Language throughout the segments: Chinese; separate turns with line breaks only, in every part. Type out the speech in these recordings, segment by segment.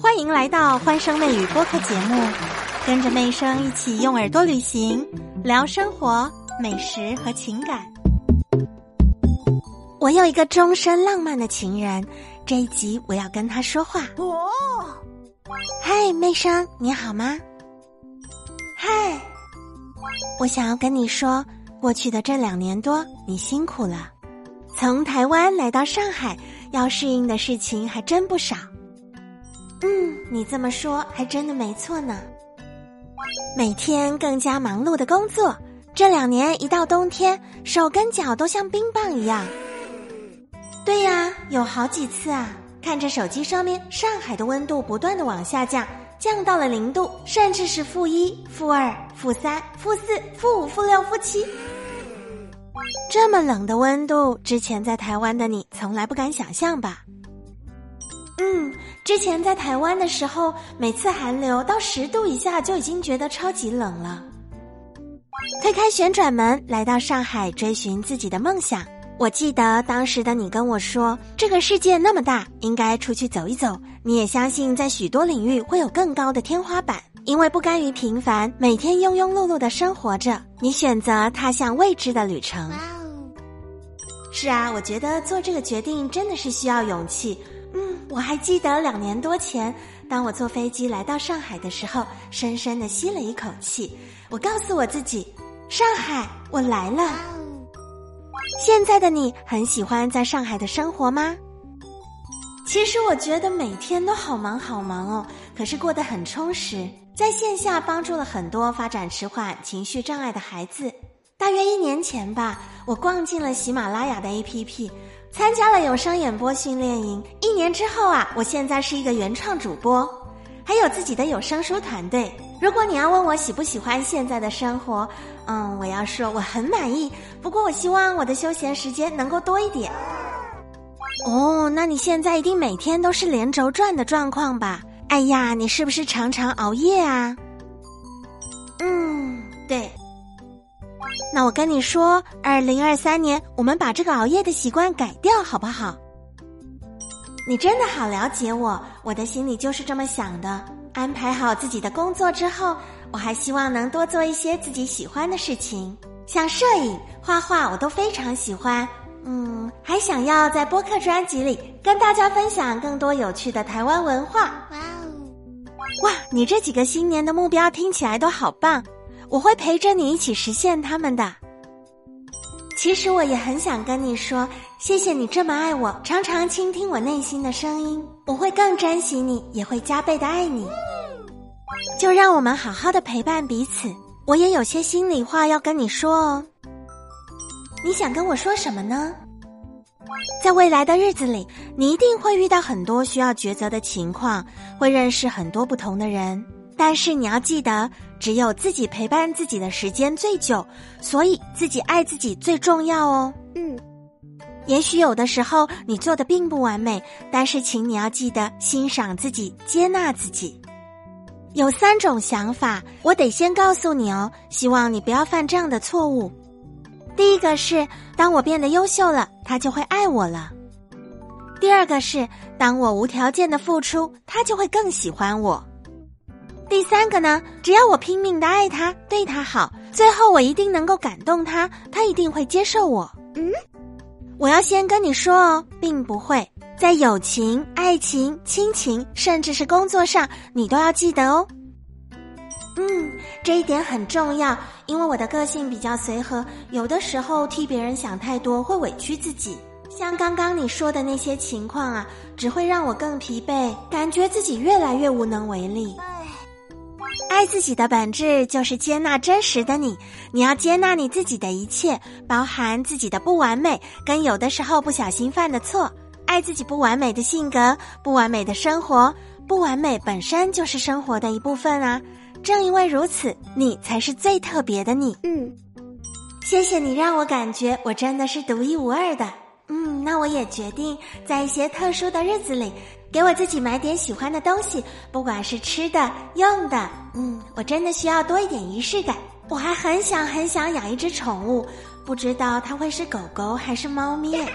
欢迎来到欢声妹语播客节目，跟着妹声一起用耳朵旅行，聊生活、美食和情感。我有一个终身浪漫的情人，这一集我要跟他说话。哦，嗨，妹生，你好吗？嗨，我想要跟你说，过去的这两年多，你辛苦了。从台湾来到上海，要适应的事情还真不少。嗯，你这么说还真的没错呢。每天更加忙碌的工作，这两年一到冬天，手跟脚都像冰棒一样。对呀，有好几次啊，看着手机上面上海的温度不断的往下降，降到了零度，甚至是负一、负二、负三、负四、负五、负六、负七。这么冷的温度，之前在台湾的你从来不敢想象吧？嗯，之前在台湾的时候，每次寒流到十度以下就已经觉得超级冷了。推开旋转门，来到上海追寻自己的梦想。我记得当时的你跟我说，这个世界那么大，应该出去走一走。你也相信，在许多领域会有更高的天花板。因为不甘于平凡，每天庸庸碌碌的生活着，你选择踏向未知的旅程。是啊，我觉得做这个决定真的是需要勇气。嗯，我还记得两年多前，当我坐飞机来到上海的时候，深深的吸了一口气。我告诉我自己，上海，我来了。现在的你很喜欢在上海的生活吗？其实我觉得每天都好忙好忙哦，可是过得很充实。在线下帮助了很多发展迟缓、情绪障碍的孩子。大约一年前吧，我逛进了喜马拉雅的 APP，参加了有声演播训练营。一年之后啊，我现在是一个原创主播，还有自己的有声书团队。如果你要问我喜不喜欢现在的生活，嗯，我要说我很满意。不过我希望我的休闲时间能够多一点。哦，那你现在一定每天都是连轴转的状况吧？哎呀，你是不是常常熬夜啊？那我跟你说，二零二三年我们把这个熬夜的习惯改掉，好不好？你真的好了解我，我的心里就是这么想的。安排好自己的工作之后，我还希望能多做一些自己喜欢的事情，像摄影、画画，我都非常喜欢。嗯，还想要在播客专辑里跟大家分享更多有趣的台湾文化。哇哦，哇，你这几个新年的目标听起来都好棒，我会陪着你一起实现他们的。其实我也很想跟你说，谢谢你这么爱我，常常倾听我内心的声音，我会更珍惜你，也会加倍的爱你。就让我们好好的陪伴彼此，我也有些心里话要跟你说哦。你想跟我说什么呢？在未来的日子里，你一定会遇到很多需要抉择的情况，会认识很多不同的人。但是你要记得，只有自己陪伴自己的时间最久，所以自己爱自己最重要哦。嗯，也许有的时候你做的并不完美，但是请你要记得欣赏自己，接纳自己。有三种想法，我得先告诉你哦，希望你不要犯这样的错误。第一个是，当我变得优秀了，他就会爱我了；第二个是，当我无条件的付出，他就会更喜欢我；第三个呢，只要我拼命的爱他，对他好，最后我一定能够感动他，他一定会接受我。嗯，我要先跟你说哦，并不会在友情、爱情、亲情，甚至是工作上，你都要记得哦。嗯，这一点很重要，因为我的个性比较随和，有的时候替别人想太多会委屈自己。像刚刚你说的那些情况啊，只会让我更疲惫，感觉自己越来越无能为力。爱自己的本质就是接纳真实的你，你要接纳你自己的一切，包含自己的不完美，跟有的时候不小心犯的错。爱自己不完美的性格，不完美的生活，不完美本身就是生活的一部分啊。正因为如此，你才是最特别的你。嗯，谢谢你让我感觉我真的是独一无二的。嗯，那我也决定在一些特殊的日子里，给我自己买点喜欢的东西，不管是吃的、用的。嗯，我真的需要多一点仪式感。我还很想很想养一只宠物，不知道它会是狗狗还是猫咪。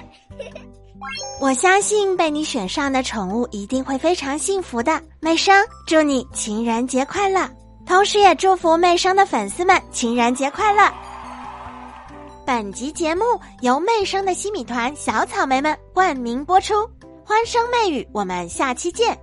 我相信被你选上的宠物一定会非常幸福的。美生，祝你情人节快乐！同时也祝福媚生的粉丝们情人节快乐。本集节目由媚生的西米团小草莓们冠名播出，欢声媚语，我们下期见。